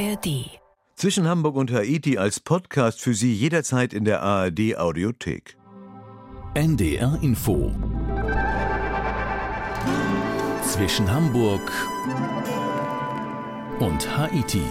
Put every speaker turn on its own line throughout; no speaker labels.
ARD.
Zwischen Hamburg und Haiti als Podcast für Sie jederzeit in der ARD Audiothek.
NDR Info. Zwischen Hamburg und Haiti.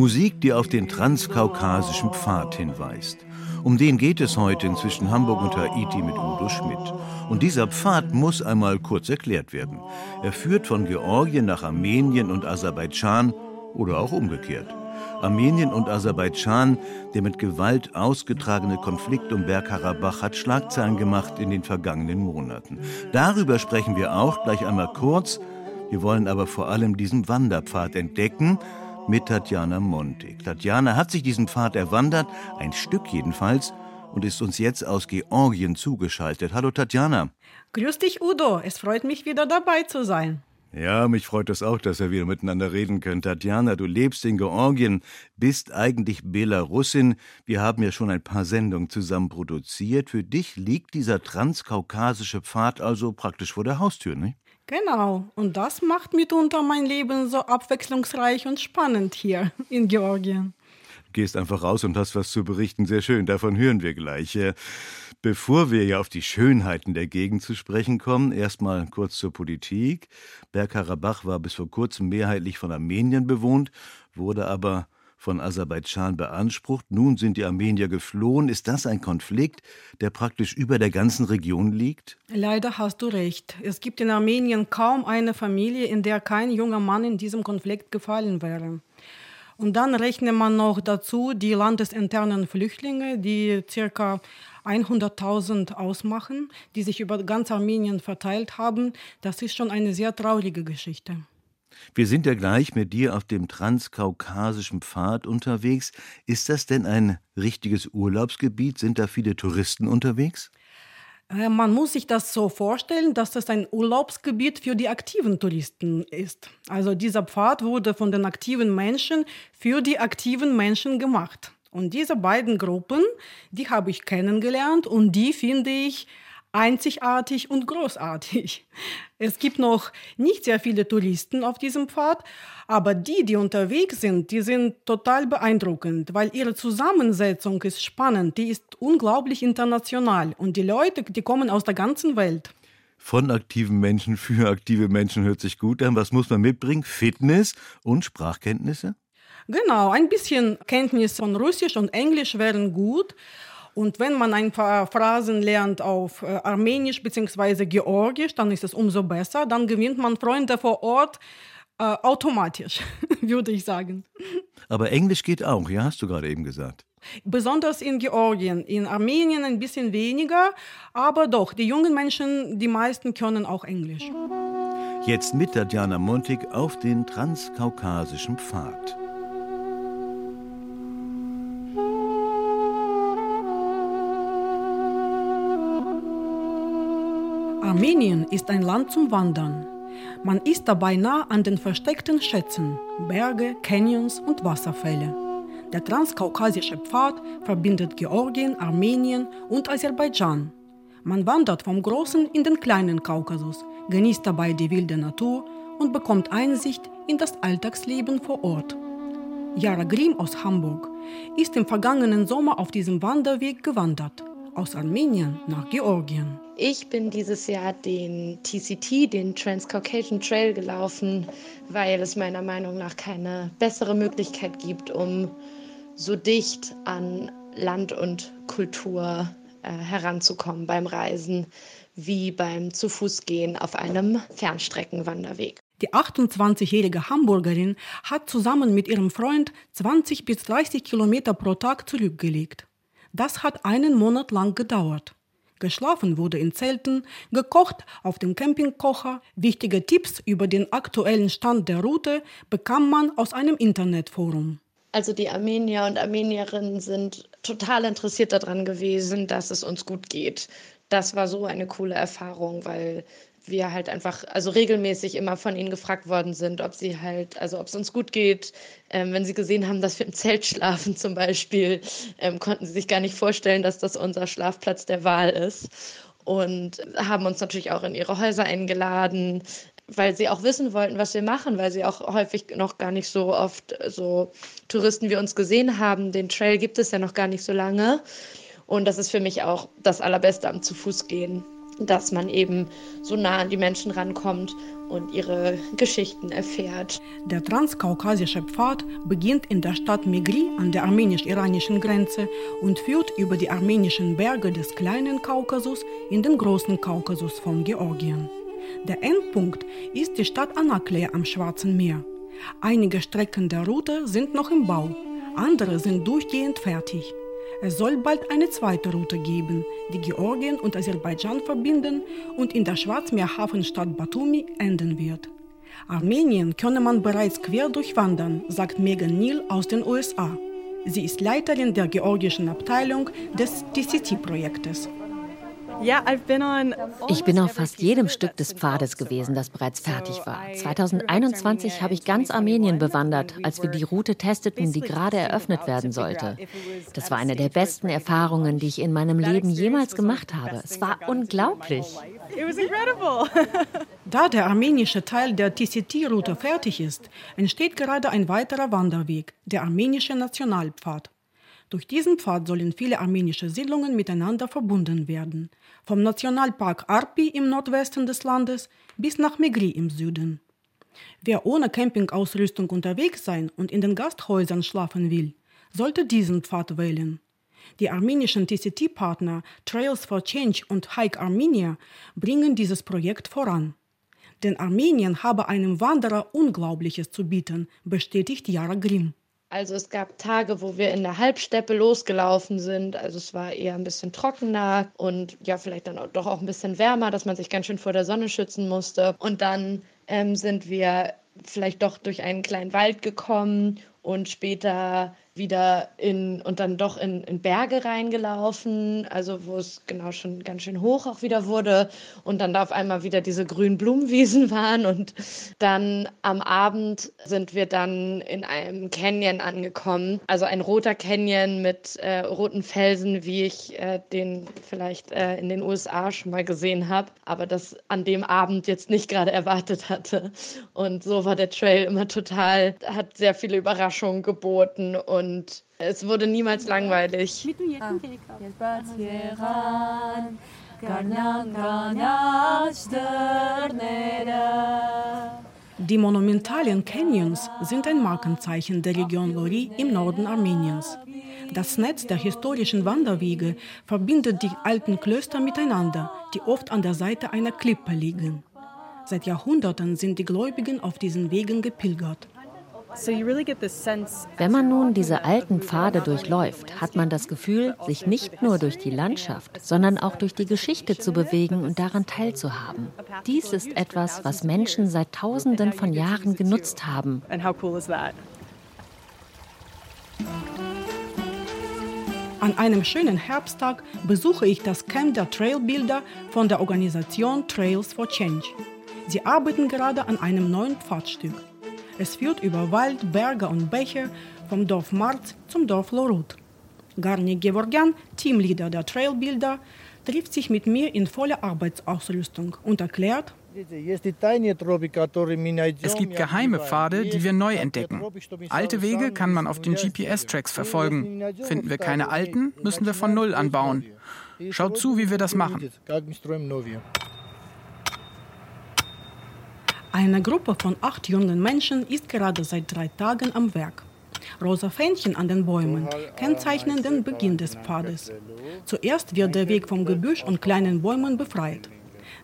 Musik, die auf den transkaukasischen Pfad hinweist. Um den geht es heute zwischen Hamburg und Haiti mit Udo Schmidt. Und dieser Pfad muss einmal kurz erklärt werden. Er führt von Georgien nach Armenien und Aserbaidschan oder auch umgekehrt. Armenien und Aserbaidschan, der mit Gewalt ausgetragene Konflikt um Bergkarabach hat Schlagzeilen gemacht in den vergangenen Monaten. Darüber sprechen wir auch gleich einmal kurz. Wir wollen aber vor allem diesen Wanderpfad entdecken mit Tatjana Montig. Tatjana hat sich diesen Pfad erwandert, ein Stück jedenfalls, und ist uns jetzt aus Georgien zugeschaltet. Hallo Tatjana.
Grüß dich, Udo. Es freut mich, wieder dabei zu sein.
Ja, mich freut es auch, dass wir wieder miteinander reden können. Tatjana, du lebst in Georgien, bist eigentlich Belarussin. Wir haben ja schon ein paar Sendungen zusammen produziert. Für dich liegt dieser transkaukasische Pfad also praktisch vor der Haustür, nicht?
Genau, und das macht mitunter mein Leben so abwechslungsreich und spannend hier in Georgien.
Du gehst einfach raus und hast was zu berichten. Sehr schön, davon hören wir gleich. Äh, bevor wir ja auf die Schönheiten der Gegend zu sprechen kommen, erstmal kurz zur Politik. Bergkarabach war bis vor kurzem mehrheitlich von Armenien bewohnt, wurde aber von Aserbaidschan beansprucht. Nun sind die Armenier geflohen. Ist das ein Konflikt, der praktisch über der ganzen Region liegt?
Leider hast du recht. Es gibt in Armenien kaum eine Familie, in der kein junger Mann in diesem Konflikt gefallen wäre. Und dann rechnet man noch dazu die landesinternen Flüchtlinge, die circa 100.000 ausmachen, die sich über ganz Armenien verteilt haben. Das ist schon eine sehr traurige Geschichte.
Wir sind ja gleich mit dir auf dem transkaukasischen Pfad unterwegs. Ist das denn ein richtiges Urlaubsgebiet? Sind da viele Touristen unterwegs?
Äh, man muss sich das so vorstellen, dass das ein Urlaubsgebiet für die aktiven Touristen ist. Also dieser Pfad wurde von den aktiven Menschen für die aktiven Menschen gemacht. Und diese beiden Gruppen, die habe ich kennengelernt und die finde ich einzigartig und großartig. Es gibt noch nicht sehr viele Touristen auf diesem Pfad, aber die, die unterwegs sind, die sind total beeindruckend, weil ihre Zusammensetzung ist spannend, die ist unglaublich international und die Leute, die kommen aus der ganzen Welt.
Von aktiven Menschen für aktive Menschen hört sich gut an. Was muss man mitbringen? Fitness und Sprachkenntnisse?
Genau, ein bisschen Kenntnis von Russisch und Englisch wären gut. Und wenn man ein paar Phrasen lernt auf äh, Armenisch bzw. Georgisch, dann ist es umso besser. Dann gewinnt man Freunde vor Ort äh, automatisch, würde ich sagen.
Aber Englisch geht auch, ja, hast du gerade eben gesagt.
Besonders in Georgien, in Armenien ein bisschen weniger, aber doch, die jungen Menschen, die meisten können auch Englisch.
Jetzt mit Tatjana Montig auf den transkaukasischen Pfad.
Armenien ist ein Land zum Wandern. Man ist dabei nah an den versteckten Schätzen, Berge, Canyons und Wasserfälle. Der transkaukasische Pfad verbindet Georgien, Armenien und Aserbaidschan. Man wandert vom großen in den kleinen Kaukasus, genießt dabei die wilde Natur und bekommt Einsicht in das Alltagsleben vor Ort. Jara Grimm aus Hamburg ist im vergangenen Sommer auf diesem Wanderweg gewandert aus Armenien nach Georgien.
Ich bin dieses Jahr den TCT, den Transcaucasian Trail gelaufen, weil es meiner Meinung nach keine bessere Möglichkeit gibt, um so dicht an Land und Kultur äh, heranzukommen beim Reisen wie beim zu Fuß gehen auf einem Fernstreckenwanderweg.
Die 28-jährige Hamburgerin hat zusammen mit ihrem Freund 20 bis 30 Kilometer pro Tag zurückgelegt. Das hat einen Monat lang gedauert. Geschlafen wurde in Zelten, gekocht auf dem Campingkocher. Wichtige Tipps über den aktuellen Stand der Route bekam man aus einem Internetforum.
Also die Armenier und Armenierinnen sind total interessiert daran gewesen, dass es uns gut geht. Das war so eine coole Erfahrung, weil wir halt einfach, also regelmäßig immer von ihnen gefragt worden sind, ob sie halt, also ob es uns gut geht. Ähm, wenn sie gesehen haben, dass wir im Zelt schlafen zum Beispiel, ähm, konnten sie sich gar nicht vorstellen, dass das unser Schlafplatz der Wahl ist. Und haben uns natürlich auch in ihre Häuser eingeladen, weil sie auch wissen wollten, was wir machen, weil sie auch häufig noch gar nicht so oft so Touristen wie uns gesehen haben. Den Trail gibt es ja noch gar nicht so lange. Und das ist für mich auch das Allerbeste am Zu-Fuß-Gehen, dass man eben so nah an die Menschen rankommt und ihre Geschichten erfährt.
Der transkaukasische Pfad beginnt in der Stadt Megri an der armenisch-iranischen Grenze und führt über die armenischen Berge des kleinen Kaukasus in den großen Kaukasus von Georgien. Der Endpunkt ist die Stadt Anakle am Schwarzen Meer. Einige Strecken der Route sind noch im Bau, andere sind durchgehend fertig. Es soll bald eine zweite Route geben, die Georgien und Aserbaidschan verbinden und in der Schwarzmeerhafenstadt Batumi enden wird. Armenien könne man bereits quer durchwandern, sagt Megan Neal aus den USA. Sie ist Leiterin der georgischen Abteilung des TCT-Projektes.
Ich bin auf fast jedem Stück des Pfades gewesen, das bereits fertig war. 2021 habe ich ganz Armenien bewandert, als wir die Route testeten, die gerade eröffnet werden sollte. Das war eine der besten Erfahrungen, die ich in meinem Leben jemals gemacht habe. Es war unglaublich.
Da der armenische Teil der TCT-Route fertig ist, entsteht gerade ein weiterer Wanderweg, der armenische Nationalpfad. Durch diesen Pfad sollen viele armenische Siedlungen miteinander verbunden werden, vom Nationalpark Arpi im Nordwesten des Landes bis nach Megri im Süden. Wer ohne Campingausrüstung unterwegs sein und in den Gasthäusern schlafen will, sollte diesen Pfad wählen. Die armenischen TCT-Partner Trails for Change und Hike Armenia bringen dieses Projekt voran. Denn Armenien habe einem Wanderer Unglaubliches zu bieten, bestätigt Jara Grimm.
Also es gab Tage, wo wir in der Halbsteppe losgelaufen sind. Also es war eher ein bisschen trockener und ja, vielleicht dann auch, doch auch ein bisschen wärmer, dass man sich ganz schön vor der Sonne schützen musste. Und dann ähm, sind wir vielleicht doch durch einen kleinen Wald gekommen und später wieder in und dann doch in, in Berge reingelaufen, also wo es genau schon ganz schön hoch auch wieder wurde und dann da auf einmal wieder diese grünen Blumenwiesen waren und dann am Abend sind wir dann in einem Canyon angekommen, also ein roter Canyon mit äh, roten Felsen, wie ich äh, den vielleicht äh, in den USA schon mal gesehen habe, aber das an dem Abend jetzt nicht gerade erwartet hatte. Und so war der Trail immer total, hat sehr viele Überraschungen geboten und und es wurde niemals langweilig.
Die monumentalen Canyons sind ein Markenzeichen der Region Lori im Norden Armeniens. Das Netz der historischen Wanderwege verbindet die alten Klöster miteinander, die oft an der Seite einer Klippe liegen. Seit Jahrhunderten sind die Gläubigen auf diesen Wegen gepilgert.
Wenn man nun diese alten Pfade durchläuft, hat man das Gefühl, sich nicht nur durch die Landschaft, sondern auch durch die Geschichte zu bewegen und daran teilzuhaben. Dies ist etwas, was Menschen seit Tausenden von Jahren genutzt haben.
An einem schönen Herbsttag besuche ich das Camp der Trailbilder von der Organisation Trails for Change. Sie arbeiten gerade an einem neuen Pfadstück. Es führt über Wald, Berge und Bäche vom Dorf Marz zum Dorf Lorut. Garni Gevorgian, Teamleader der Trailbilder, trifft sich mit mir in voller Arbeitsausrüstung und erklärt,
es gibt geheime Pfade, die wir neu entdecken. Alte Wege kann man auf den GPS-Tracks verfolgen. Finden wir keine alten, müssen wir von Null anbauen. Schaut zu, wie wir das machen.
Eine Gruppe von acht jungen Menschen ist gerade seit drei Tagen am Werk. Rosa Fähnchen an den Bäumen kennzeichnen den Beginn des Pfades. Zuerst wird der Weg vom Gebüsch und kleinen Bäumen befreit.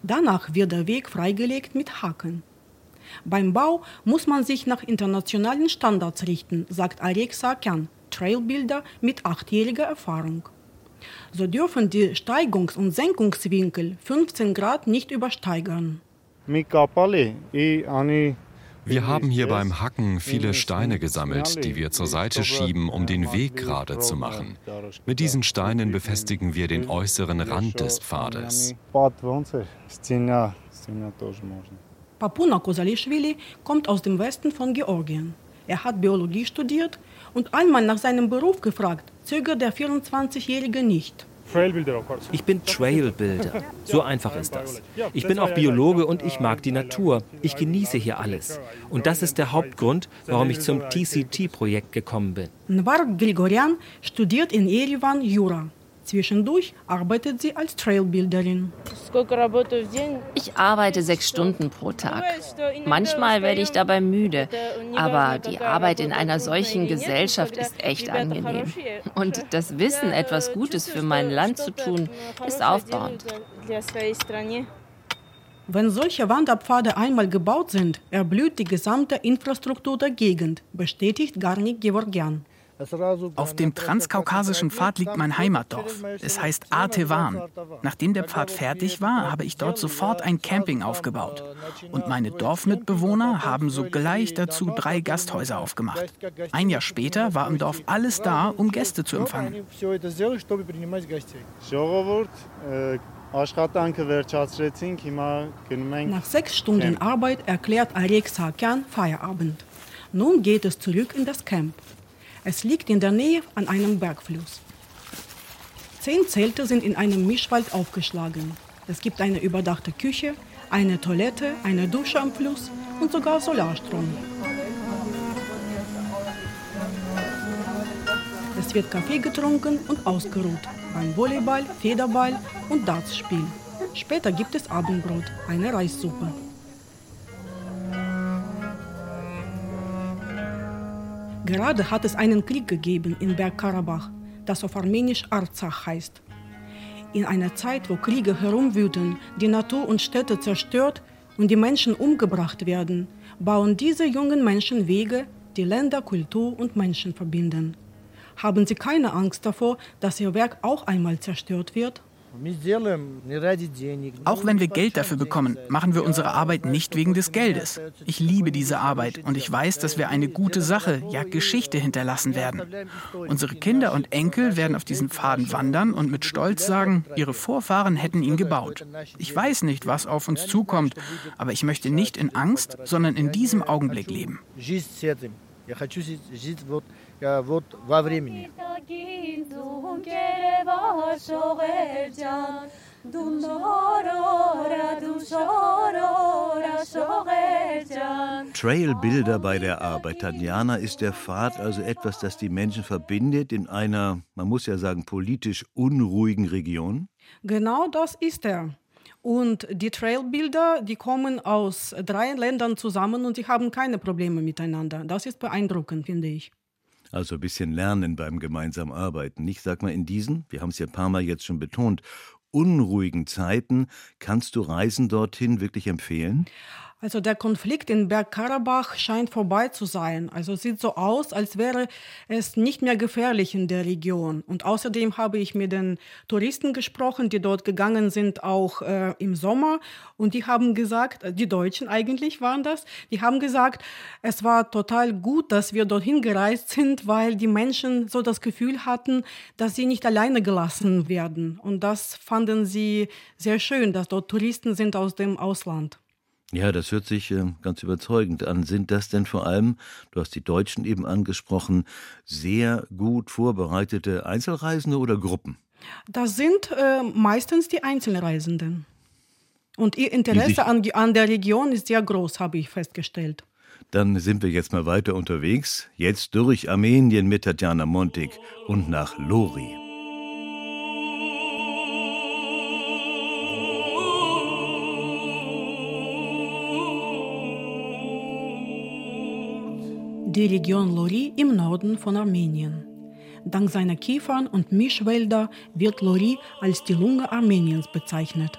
Danach wird der Weg freigelegt mit Haken. Beim Bau muss man sich nach internationalen Standards richten, sagt Arek Sarkyan, Trailbilder mit achtjähriger Erfahrung. So dürfen die Steigungs- und Senkungswinkel 15 Grad nicht übersteigern.
Wir haben hier beim Hacken viele Steine gesammelt, die wir zur Seite schieben, um den Weg gerade zu machen. Mit diesen Steinen befestigen wir den äußeren Rand des Pfades.
Papuna Kosalischvili kommt aus dem Westen von Georgien. Er hat Biologie studiert und einmal nach seinem Beruf gefragt, zögert der 24-Jährige nicht.
Ich bin Trailbuilder. So einfach ist das. Ich bin auch Biologe und ich mag die Natur. Ich genieße hier alles. Und das ist der Hauptgrund, warum ich zum TCT-Projekt gekommen bin.
Nvar Grigorian studiert in Yerevan Jura. Zwischendurch arbeitet sie als Trailbuilderin.
Ich arbeite sechs Stunden pro Tag. Manchmal werde ich dabei müde, aber die Arbeit in einer solchen Gesellschaft ist echt angenehm. Und das Wissen, etwas Gutes für mein Land zu tun, ist aufbauend.
Wenn solche Wanderpfade einmal gebaut sind, erblüht die gesamte Infrastruktur der Gegend, bestätigt Garnik Gevorgian.
Auf dem transkaukasischen Pfad liegt mein Heimatdorf. Es heißt Artevan. Nachdem der Pfad fertig war, habe ich dort sofort ein Camping aufgebaut. Und meine Dorfmitbewohner haben sogleich dazu drei Gasthäuser aufgemacht. Ein Jahr später war im Dorf alles da, um Gäste zu empfangen.
Nach sechs Stunden Arbeit erklärt Arek Sakian Feierabend. Nun geht es zurück in das Camp. Es liegt in der Nähe an einem Bergfluss. Zehn Zelte sind in einem Mischwald aufgeschlagen. Es gibt eine überdachte Küche, eine Toilette, eine Dusche am Fluss und sogar Solarstrom. Es wird Kaffee getrunken und ausgeruht beim Volleyball, Federball und Dartspiel. Später gibt es Abendbrot, eine Reissuppe. Gerade hat es einen Krieg gegeben in Bergkarabach, das auf Armenisch Arzach heißt. In einer Zeit, wo Kriege herumwüten, die Natur und Städte zerstört und die Menschen umgebracht werden, bauen diese jungen Menschen Wege, die Länder, Kultur und Menschen verbinden. Haben sie keine Angst davor, dass ihr Werk auch einmal zerstört wird?
Auch wenn wir Geld dafür bekommen, machen wir unsere Arbeit nicht wegen des Geldes. Ich liebe diese Arbeit und ich weiß, dass wir eine gute Sache, ja Geschichte hinterlassen werden. Unsere Kinder und Enkel werden auf diesen Pfaden wandern und mit Stolz sagen, ihre Vorfahren hätten ihn gebaut. Ich weiß nicht, was auf uns zukommt, aber ich möchte nicht in Angst, sondern in diesem Augenblick leben.
Trailbilder bei der Arbeit. Tatjana, ist der Pfad also etwas, das die Menschen verbindet in einer, man muss ja sagen, politisch unruhigen Region?
Genau das ist er. Und die Trailbilder, die kommen aus drei Ländern zusammen und sie haben keine Probleme miteinander. Das ist beeindruckend, finde ich.
Also ein bisschen lernen beim gemeinsamen Arbeiten. Ich sag mal, in diesen, wir haben es ja ein paar Mal jetzt schon betont, unruhigen Zeiten kannst du Reisen dorthin wirklich empfehlen?
Also der Konflikt in Bergkarabach scheint vorbei zu sein. Also sieht so aus, als wäre es nicht mehr gefährlich in der Region. Und außerdem habe ich mit den Touristen gesprochen, die dort gegangen sind, auch äh, im Sommer. Und die haben gesagt, äh, die Deutschen eigentlich waren das, die haben gesagt, es war total gut, dass wir dorthin gereist sind, weil die Menschen so das Gefühl hatten, dass sie nicht alleine gelassen werden. Und das fanden sie sehr schön, dass dort Touristen sind aus dem Ausland.
Ja, das hört sich äh, ganz überzeugend an. Sind das denn vor allem, du hast die Deutschen eben angesprochen, sehr gut vorbereitete Einzelreisende oder Gruppen?
Das sind äh, meistens die Einzelreisenden. Und ihr Interesse an, an der Region ist sehr groß, habe ich festgestellt.
Dann sind wir jetzt mal weiter unterwegs. Jetzt durch Armenien mit Tatjana Montig und nach Lori.
Die Region Lori im Norden von Armenien. Dank seiner Kiefern und Mischwälder wird Lori als die Lunge Armeniens bezeichnet.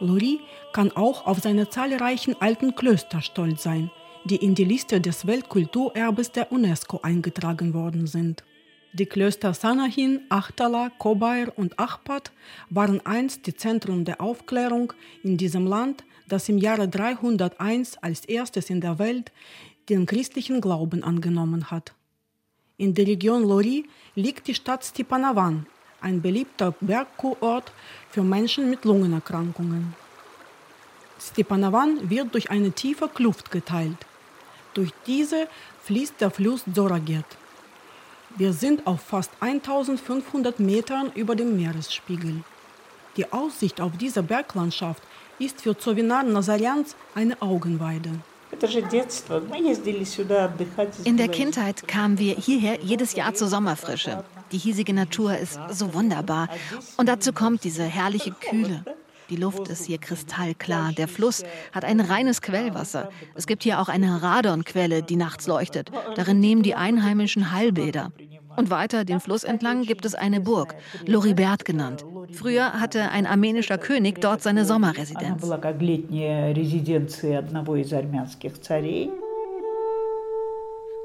Lori kann auch auf seine zahlreichen alten Klöster stolz sein, die in die Liste des Weltkulturerbes der UNESCO eingetragen worden sind. Die Klöster Sanahin, Achtala, Kobair und Achpat waren einst die Zentren der Aufklärung in diesem Land, das im Jahre 301 als erstes in der Welt den christlichen Glauben angenommen hat. In der Region Lori liegt die Stadt Stepanavan, ein beliebter Bergkurort für Menschen mit Lungenerkrankungen. Stepanavan wird durch eine tiefe Kluft geteilt. Durch diese fließt der Fluss Zoraget. Wir sind auf fast 1500 Metern über dem Meeresspiegel. Die Aussicht auf diese Berglandschaft ist für Zovinar Nazarians eine Augenweide.
In der Kindheit kamen wir hierher jedes Jahr zur Sommerfrische. Die hiesige Natur ist so wunderbar. Und dazu kommt diese herrliche Kühle. Die Luft ist hier kristallklar. Der Fluss hat ein reines Quellwasser. Es gibt hier auch eine Radonquelle, die nachts leuchtet. Darin nehmen die Einheimischen Heilbäder. Und weiter den Fluss entlang gibt es eine Burg, Loribert genannt. Früher hatte ein armenischer König dort seine Sommerresidenz.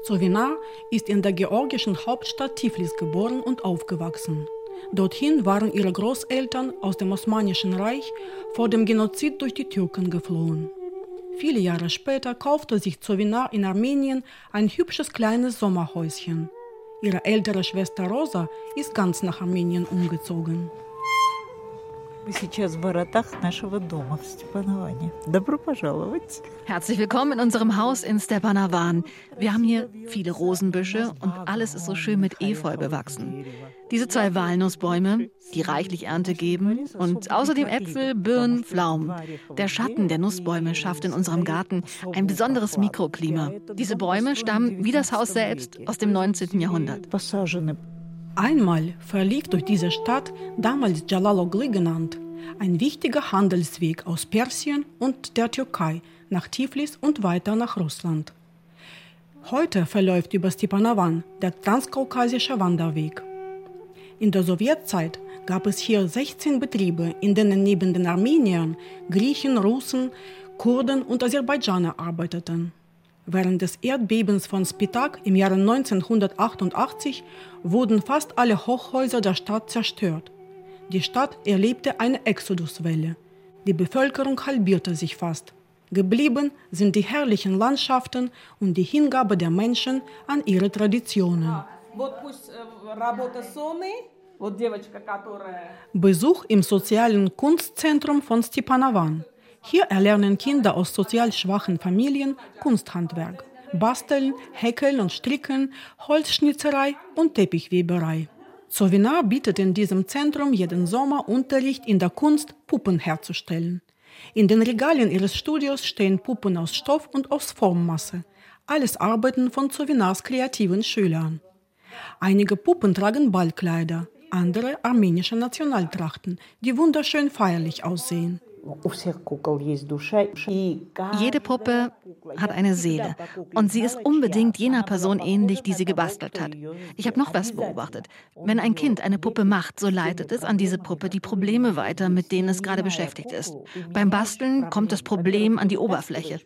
Sovinar ist in der georgischen Hauptstadt Tiflis geboren und aufgewachsen. Dorthin waren ihre Großeltern aus dem Osmanischen Reich vor dem Genozid durch die Türken geflohen. Viele Jahre später kaufte sich Zovinar in Armenien ein hübsches kleines Sommerhäuschen. Ihre ältere Schwester Rosa ist ganz nach Armenien umgezogen.
Herzlich willkommen in unserem Haus in Stepanavan. Wir haben hier viele Rosenbüsche und alles ist so schön mit Efeu bewachsen. Diese zwei Walnussbäume, die reichlich Ernte geben und außerdem Äpfel, Birnen, Pflaumen. Der Schatten der Nussbäume schafft in unserem Garten ein besonderes Mikroklima. Diese Bäume stammen, wie das Haus selbst, aus dem 19. Jahrhundert.
Einmal verlief durch diese Stadt, damals Jalalogli genannt, ein wichtiger Handelsweg aus Persien und der Türkei nach Tiflis und weiter nach Russland. Heute verläuft über Stepanavan der transkaukasische Wanderweg. In der Sowjetzeit gab es hier 16 Betriebe, in denen neben den Armeniern Griechen, Russen, Kurden und Aserbaidschaner arbeiteten. Während des Erdbebens von Spitak im Jahre 1988 wurden fast alle Hochhäuser der Stadt zerstört. Die Stadt erlebte eine Exoduswelle. Die Bevölkerung halbierte sich fast. Geblieben sind die herrlichen Landschaften und die Hingabe der Menschen an ihre Traditionen. Besuch im sozialen Kunstzentrum von Stepanavan. Hier erlernen Kinder aus sozial schwachen Familien Kunsthandwerk. Basteln, Häkeln und Stricken, Holzschnitzerei und Teppichweberei. Sovinar bietet in diesem Zentrum jeden Sommer Unterricht in der Kunst, Puppen herzustellen. In den Regalen ihres Studios stehen Puppen aus Stoff und aus Formmasse. Alles Arbeiten von Sovinars kreativen Schülern. Einige Puppen tragen Ballkleider, andere armenische Nationaltrachten, die wunderschön feierlich aussehen.
Jede Puppe hat eine Seele und sie ist unbedingt jener Person ähnlich, die sie gebastelt hat. Ich habe noch was beobachtet. Wenn ein Kind eine Puppe macht, so leitet es an diese Puppe die Probleme weiter, mit denen es gerade beschäftigt ist. Beim Basteln kommt das Problem an die Oberfläche.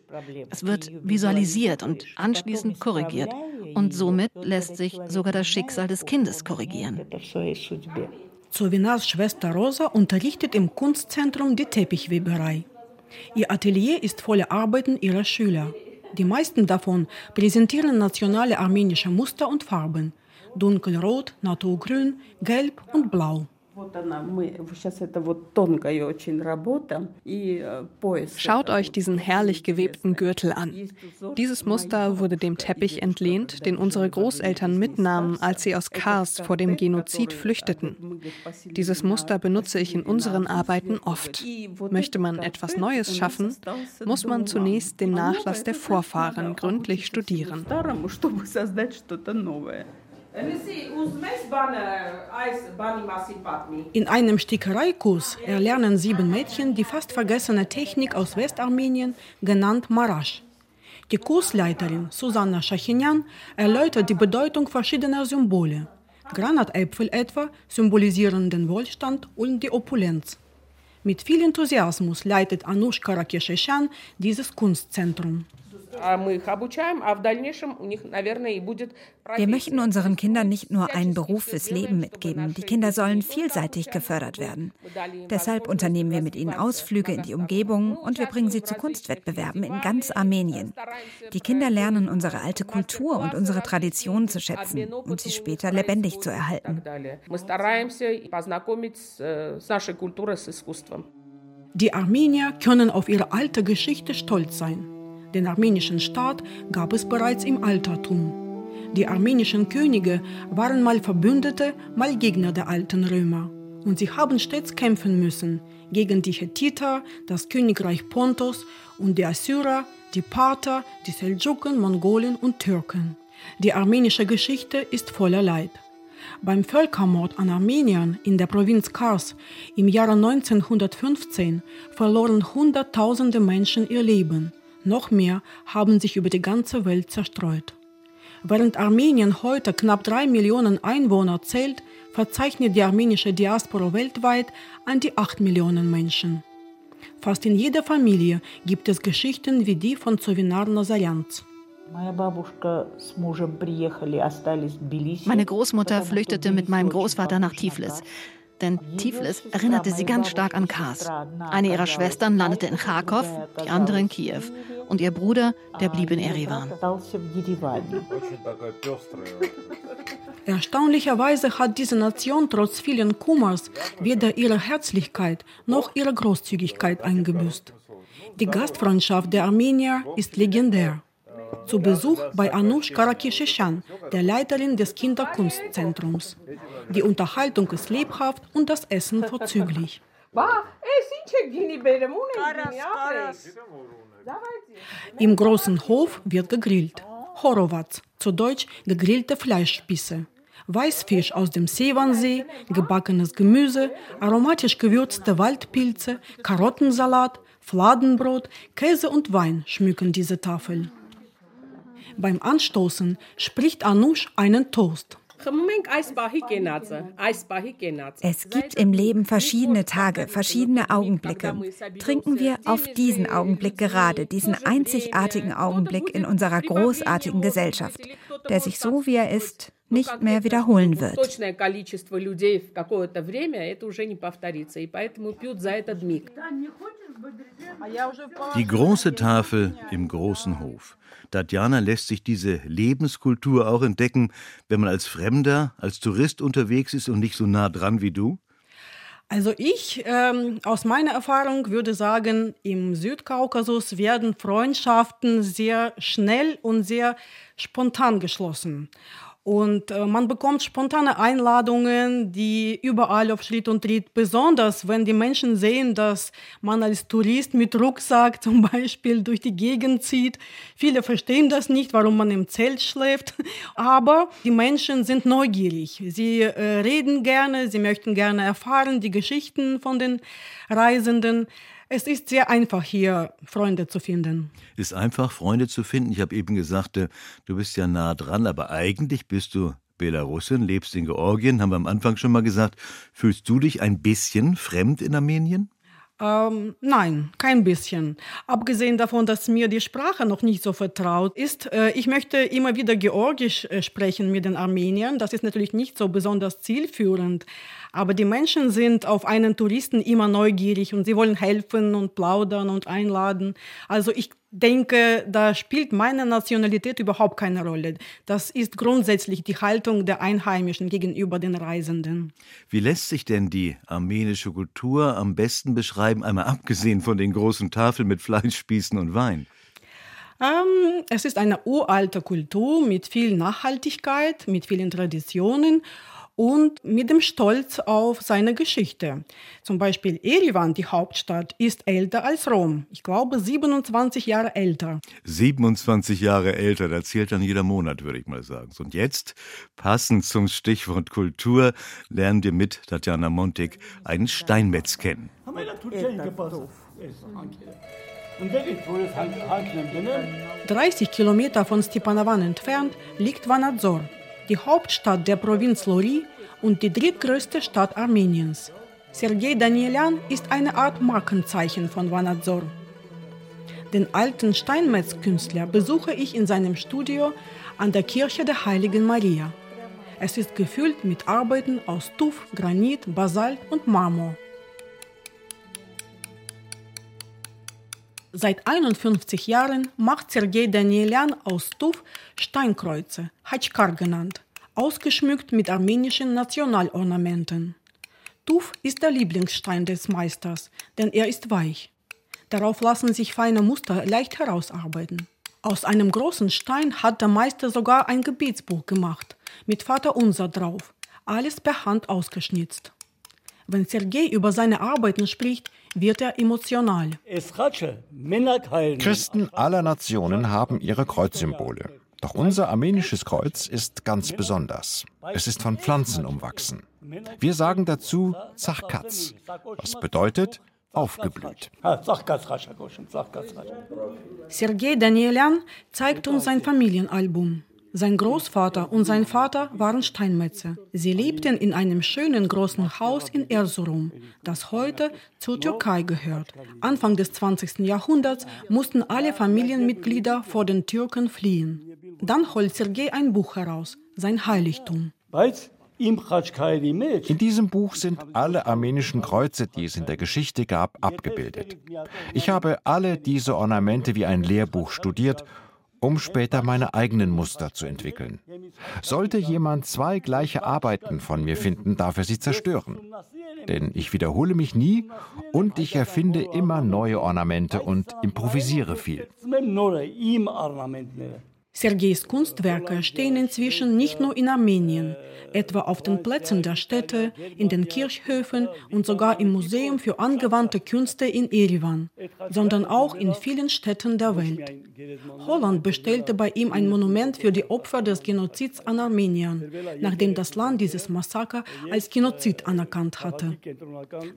Es wird visualisiert und anschließend korrigiert. Und somit lässt sich sogar das Schicksal des Kindes korrigieren.
Zovinars Schwester Rosa unterrichtet im Kunstzentrum die Teppichweberei. Ihr Atelier ist voller Arbeiten ihrer Schüler. Die meisten davon präsentieren nationale armenische Muster und Farben: dunkelrot, naturgrün, gelb und blau.
Schaut euch diesen herrlich gewebten Gürtel an. Dieses Muster wurde dem Teppich entlehnt, den unsere Großeltern mitnahmen, als sie aus Kars vor dem Genozid flüchteten. Dieses Muster benutze ich in unseren Arbeiten oft. Möchte man etwas Neues schaffen, muss man zunächst den Nachlass der Vorfahren gründlich studieren.
In einem Stickereikurs erlernen sieben Mädchen die fast vergessene Technik aus Westarmenien, genannt Marasch. Die Kursleiterin Susanna Schachinian erläutert die Bedeutung verschiedener Symbole. Granatäpfel etwa symbolisieren den Wohlstand und die Opulenz. Mit viel Enthusiasmus leitet Anushka Rakesheshan dieses Kunstzentrum.
Wir möchten unseren Kindern nicht nur einen Beruf fürs Leben mitgeben. Die Kinder sollen vielseitig gefördert werden. Deshalb unternehmen wir mit ihnen Ausflüge in die Umgebung und wir bringen sie zu Kunstwettbewerben in ganz Armenien. Die Kinder lernen unsere alte Kultur und unsere Traditionen zu schätzen und sie später lebendig zu erhalten.
Die Armenier können auf ihre alte Geschichte stolz sein. Den armenischen Staat gab es bereits im Altertum. Die armenischen Könige waren mal Verbündete, mal Gegner der alten Römer. Und sie haben stets kämpfen müssen gegen die Hethiter, das Königreich Pontos und die Assyrer, die Parther, die Seldschuken, Mongolen und Türken. Die armenische Geschichte ist voller Leid. Beim Völkermord an Armeniern in der Provinz Kars im Jahre 1915 verloren Hunderttausende Menschen ihr Leben. Noch mehr haben sich über die ganze Welt zerstreut. Während Armenien heute knapp drei Millionen Einwohner zählt, verzeichnet die armenische Diaspora weltweit an die acht Millionen Menschen. Fast in jeder Familie gibt es Geschichten wie die von Zovinar Nazaryanz.
Meine Großmutter flüchtete mit meinem Großvater nach Tiflis. Denn Tiflis erinnerte sie ganz stark an Kars. Eine ihrer Schwestern landete in Kharkov, die andere in Kiew. Und ihr Bruder, der blieb in Erivan.
Erstaunlicherweise hat diese Nation trotz vielen Kummers weder ihre Herzlichkeit noch ihre Großzügigkeit eingebüßt. Die Gastfreundschaft der Armenier ist legendär zu Besuch bei Anush Karakisheshan, der Leiterin des Kinderkunstzentrums. Die Unterhaltung ist lebhaft und das Essen vorzüglich. Im großen Hof wird gegrillt. Horowatz, zu Deutsch gegrillte Fleischspieße. Weißfisch aus dem Seewansee, gebackenes Gemüse, aromatisch gewürzte Waldpilze, Karottensalat, Fladenbrot, Käse und Wein schmücken diese Tafel. Beim Anstoßen spricht Anush einen Toast.
Es gibt im Leben verschiedene Tage, verschiedene Augenblicke. Trinken wir auf diesen Augenblick gerade, diesen einzigartigen Augenblick in unserer großartigen Gesellschaft, der sich so wie er ist nicht mehr wiederholen wird.
Die große Tafel im großen Hof. Tatjana lässt sich diese Lebenskultur auch entdecken, wenn man als Fremder, als Tourist unterwegs ist und nicht so nah dran wie du?
Also ich ähm, aus meiner Erfahrung würde sagen, im Südkaukasus werden Freundschaften sehr schnell und sehr spontan geschlossen. Und äh, man bekommt spontane Einladungen, die überall auf Schritt und Tritt, besonders wenn die Menschen sehen, dass man als Tourist mit Rucksack zum Beispiel durch die Gegend zieht. Viele verstehen das nicht, warum man im Zelt schläft, aber die Menschen sind neugierig. Sie äh, reden gerne, sie möchten gerne erfahren die Geschichten von den Reisenden. Es ist sehr einfach, hier Freunde zu finden.
Ist einfach, Freunde zu finden. Ich habe eben gesagt, äh, du bist ja nah dran, aber eigentlich bist du Belarusin, lebst in Georgien, haben wir am Anfang schon mal gesagt. Fühlst du dich ein bisschen fremd in Armenien?
Ähm, nein, kein bisschen. Abgesehen davon, dass mir die Sprache noch nicht so vertraut ist. Äh, ich möchte immer wieder Georgisch äh, sprechen mit den Armeniern. Das ist natürlich nicht so besonders zielführend. Aber die Menschen sind auf einen Touristen immer neugierig und sie wollen helfen und plaudern und einladen. Also ich denke, da spielt meine Nationalität überhaupt keine Rolle. Das ist grundsätzlich die Haltung der Einheimischen gegenüber den Reisenden.
Wie lässt sich denn die armenische Kultur am besten beschreiben, einmal abgesehen von den großen Tafeln mit Fleischspießen und Wein?
Ähm, es ist eine uralte Kultur mit viel Nachhaltigkeit, mit vielen Traditionen und mit dem Stolz auf seine Geschichte. Zum Beispiel Erivan, die Hauptstadt, ist älter als Rom. Ich glaube 27 Jahre älter.
27 Jahre älter, da zählt dann jeder Monat, würde ich mal sagen. Und jetzt, passend zum Stichwort Kultur, lernen wir mit Tatjana Montik einen Steinmetz kennen.
30 Kilometer von Stepanovan entfernt liegt Vanadzor, die Hauptstadt der Provinz Lori und die drittgrößte Stadt Armeniens. Sergei Danielyan ist eine Art Markenzeichen von Vanadzor. Den alten Steinmetzkünstler besuche ich in seinem Studio an der Kirche der Heiligen Maria. Es ist gefüllt mit Arbeiten aus Tuff, Granit, Basalt und Marmor. Seit 51 Jahren macht Sergei Danielian aus Tuff Steinkreuze, Hachkar genannt, ausgeschmückt mit armenischen Nationalornamenten. Tuff ist der Lieblingsstein des Meisters, denn er ist weich. Darauf lassen sich feine Muster leicht herausarbeiten. Aus einem großen Stein hat der Meister sogar ein Gebetsbuch gemacht, mit Vater Unser drauf, alles per Hand ausgeschnitzt. Wenn Sergei über seine Arbeiten spricht, wird er emotional.
Christen aller Nationen haben ihre Kreuzsymbole. Doch unser armenisches Kreuz ist ganz besonders. Es ist von Pflanzen umwachsen. Wir sagen dazu Zachkatz, was bedeutet aufgeblüht.
Sergei Danielian zeigt uns sein Familienalbum. Sein Großvater und sein Vater waren Steinmetze. Sie lebten in einem schönen großen Haus in Erzurum, das heute zur Türkei gehört. Anfang des 20. Jahrhunderts mussten alle Familienmitglieder vor den Türken fliehen. Dann holt Sergei ein Buch heraus, sein Heiligtum.
In diesem Buch sind alle armenischen Kreuze, die es in der Geschichte gab, abgebildet. Ich habe alle diese Ornamente wie ein Lehrbuch studiert, um später meine eigenen Muster zu entwickeln. Sollte jemand zwei gleiche Arbeiten von mir finden, darf er sie zerstören. Denn ich wiederhole mich nie und ich erfinde immer neue Ornamente und improvisiere viel.
Sergejs Kunstwerke stehen inzwischen nicht nur in Armenien, etwa auf den Plätzen der Städte, in den Kirchhöfen und sogar im Museum für angewandte Künste in Erivan, sondern auch in vielen Städten der Welt. Holland bestellte bei ihm ein Monument für die Opfer des Genozids an Armeniern, nachdem das Land dieses Massaker als Genozid anerkannt hatte.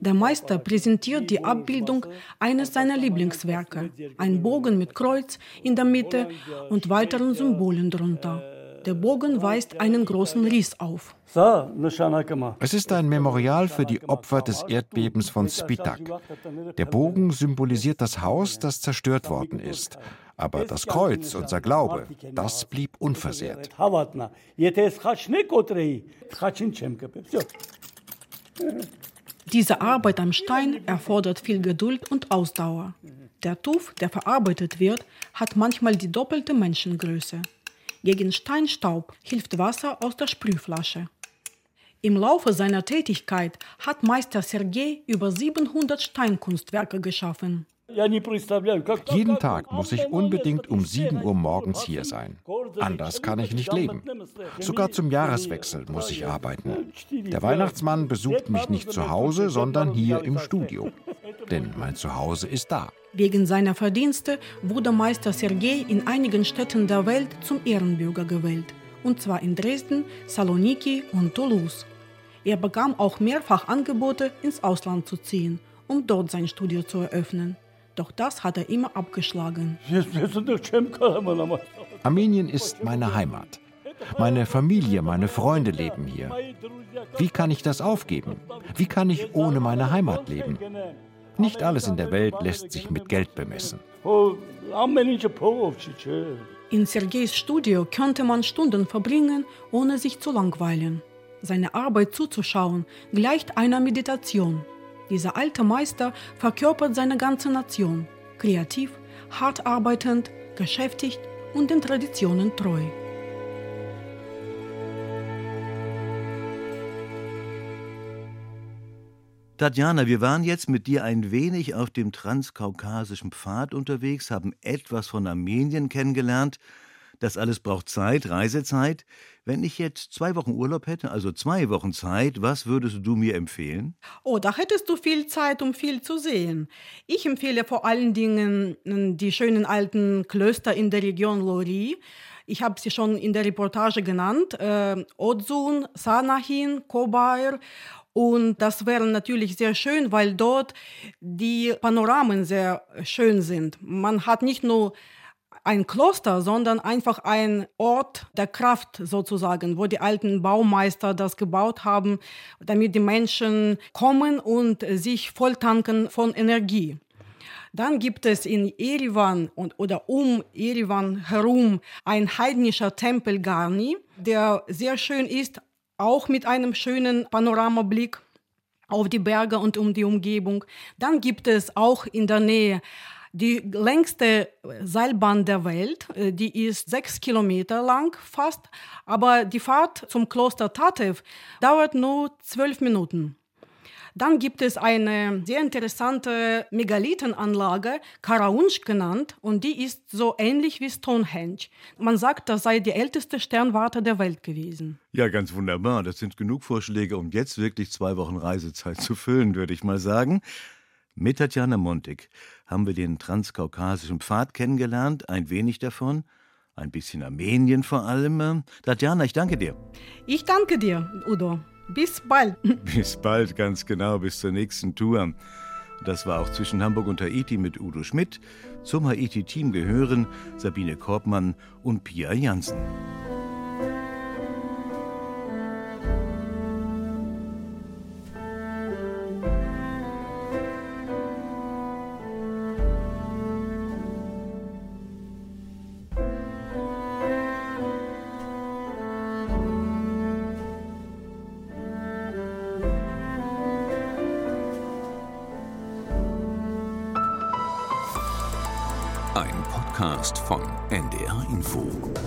Der Meister präsentiert die Abbildung eines seiner Lieblingswerke, ein Bogen mit Kreuz in der Mitte und weiteren mehreren Symbolen drunter. Der Bogen weist einen großen Ries auf.
Es ist ein Memorial für die Opfer des Erdbebens von Spitak. Der Bogen symbolisiert das Haus, das zerstört worden ist. Aber das Kreuz, unser Glaube, das blieb unversehrt.
Diese Arbeit am Stein erfordert viel Geduld und Ausdauer. Der Tuff, der verarbeitet wird, hat manchmal die doppelte Menschengröße. Gegen Steinstaub hilft Wasser aus der Sprühflasche. Im Laufe seiner Tätigkeit hat Meister Sergei über 700 Steinkunstwerke geschaffen.
Jeden Tag muss ich unbedingt um 7 Uhr morgens hier sein. Anders kann ich nicht leben. Sogar zum Jahreswechsel muss ich arbeiten. Der Weihnachtsmann besucht mich nicht zu Hause, sondern hier im Studio. Denn mein Zuhause ist da.
Wegen seiner Verdienste wurde Meister Sergei in einigen Städten der Welt zum Ehrenbürger gewählt. Und zwar in Dresden, Saloniki und Toulouse. Er bekam auch mehrfach Angebote, ins Ausland zu ziehen, um dort sein Studio zu eröffnen. Doch das hat er immer abgeschlagen.
Armenien ist meine Heimat. Meine Familie, meine Freunde leben hier. Wie kann ich das aufgeben? Wie kann ich ohne meine Heimat leben? Nicht alles in der Welt lässt sich mit Geld bemessen.
In Sergejs Studio könnte man Stunden verbringen, ohne sich zu langweilen. Seine Arbeit zuzuschauen gleicht einer Meditation. Dieser alte Meister verkörpert seine ganze Nation, kreativ, hart arbeitend, geschäftigt und den Traditionen treu.
Tatjana, wir waren jetzt mit dir ein wenig auf dem transkaukasischen Pfad unterwegs, haben etwas von Armenien kennengelernt. Das alles braucht Zeit, Reisezeit. Wenn ich jetzt zwei Wochen Urlaub hätte, also zwei Wochen Zeit, was würdest du mir empfehlen?
Oh, da hättest du viel Zeit, um viel zu sehen. Ich empfehle vor allen Dingen hm, die schönen alten Klöster in der Region Lori. Ich habe sie schon in der Reportage genannt. Äh, Odzun, Sanahin, Kobair und das wäre natürlich sehr schön, weil dort die Panoramen sehr schön sind. Man hat nicht nur ein Kloster, sondern einfach ein Ort der Kraft sozusagen, wo die alten Baumeister das gebaut haben, damit die Menschen kommen und sich volltanken von Energie. Dann gibt es in Erivan und, oder um Erivan herum ein heidnischer Tempel Garni, der sehr schön ist, auch mit einem schönen Panoramablick auf die Berge und um die Umgebung. Dann gibt es auch in der Nähe die längste Seilbahn der Welt, äh, die ist sechs Kilometer lang fast, aber die Fahrt zum Kloster Tatev dauert nur zwölf Minuten. Dann gibt es eine sehr interessante Megalithenanlage, Karaunsch genannt, und die ist so ähnlich wie Stonehenge. Man sagt, das sei die älteste Sternwarte der Welt gewesen.
Ja, ganz wunderbar. Das sind genug Vorschläge, um jetzt wirklich zwei Wochen Reisezeit zu füllen, würde ich mal sagen. Mit Tatjana Montig haben wir den transkaukasischen Pfad kennengelernt, ein wenig davon, ein bisschen Armenien vor allem. Tatjana, ich danke dir.
Ich danke dir, Udo. Bis bald.
Bis bald, ganz genau, bis zur nächsten Tour. Das war auch zwischen Hamburg und Haiti mit Udo Schmidt. Zum Haiti-Team gehören Sabine Korbmann und Pia Jansen.
Ein